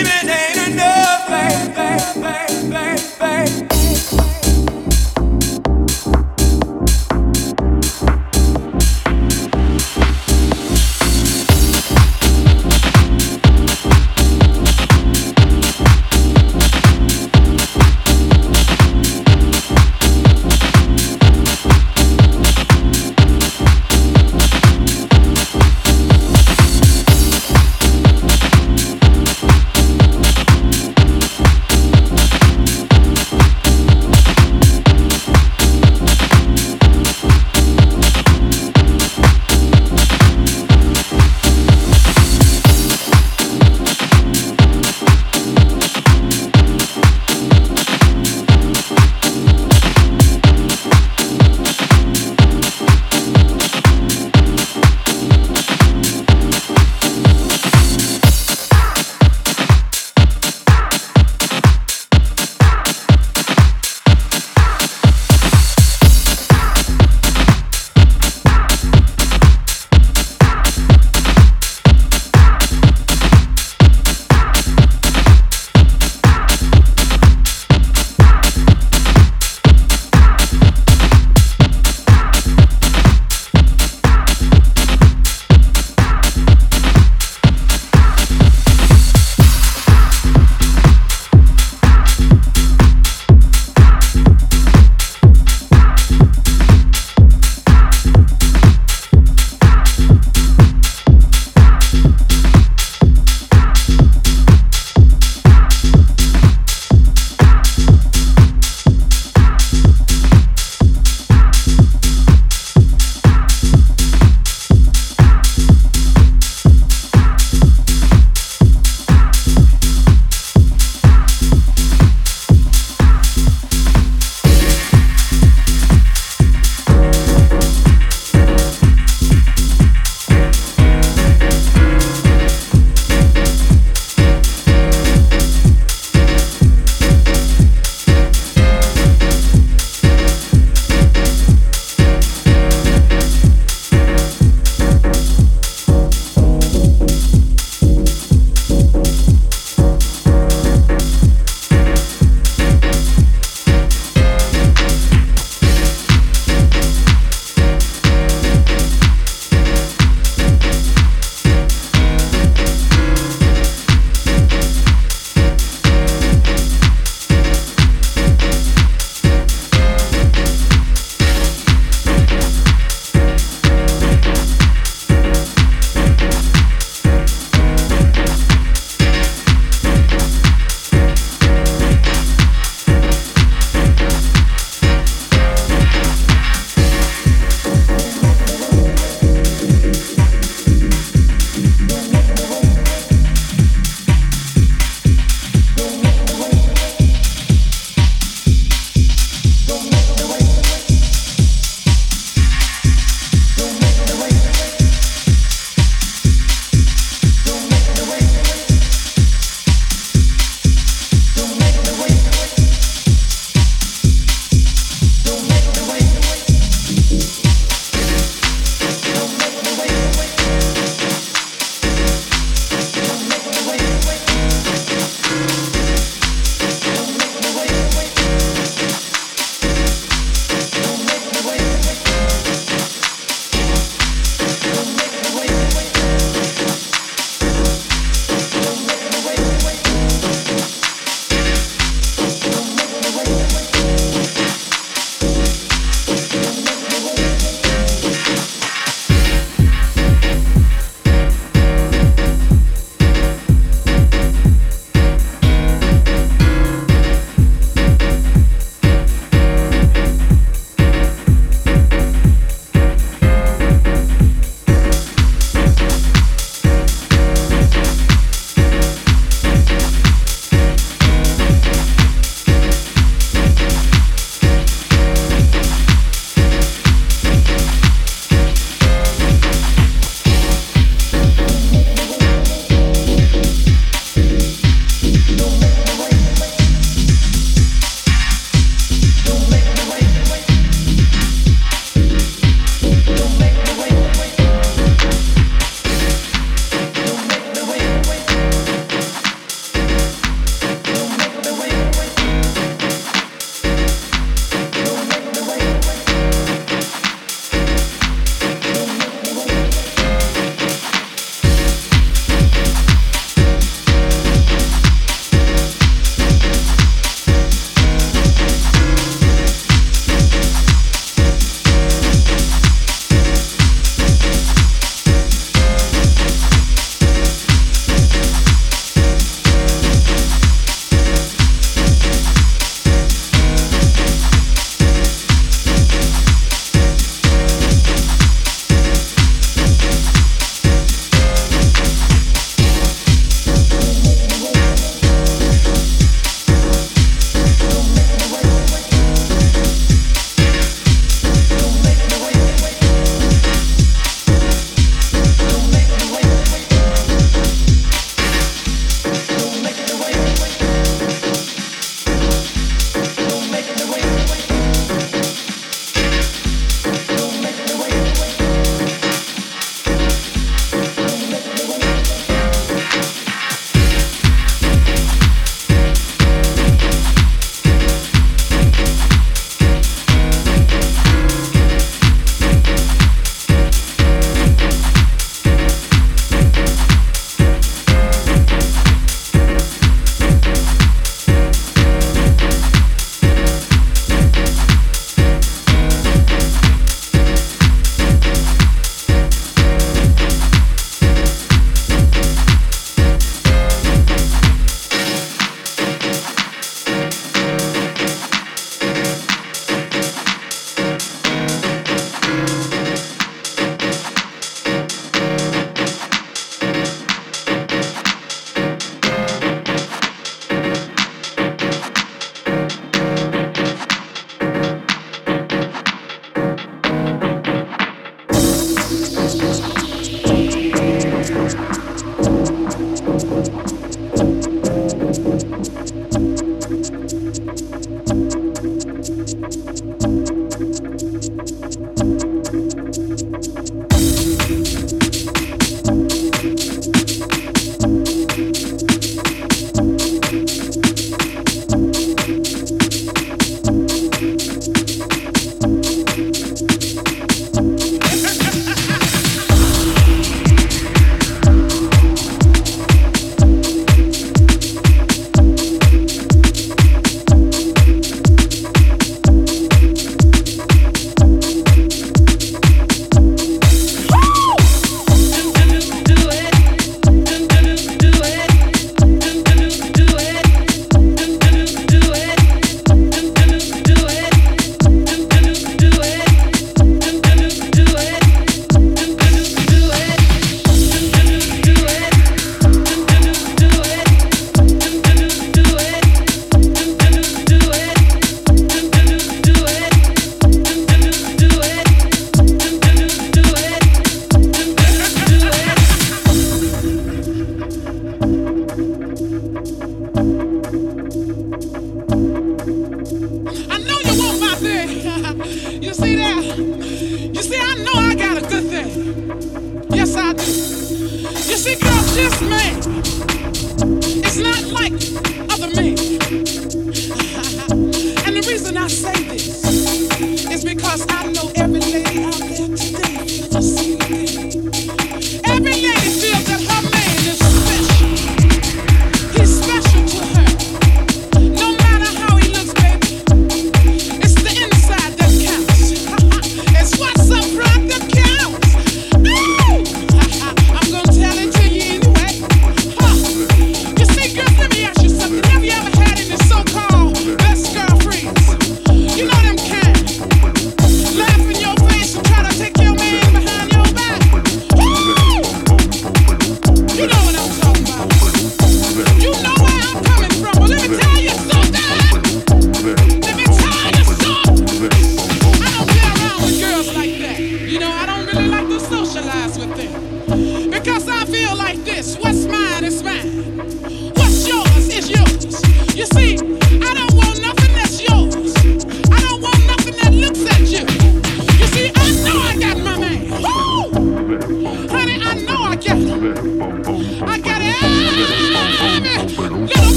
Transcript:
Leaving ain't enough, baby. babe, babe, babe.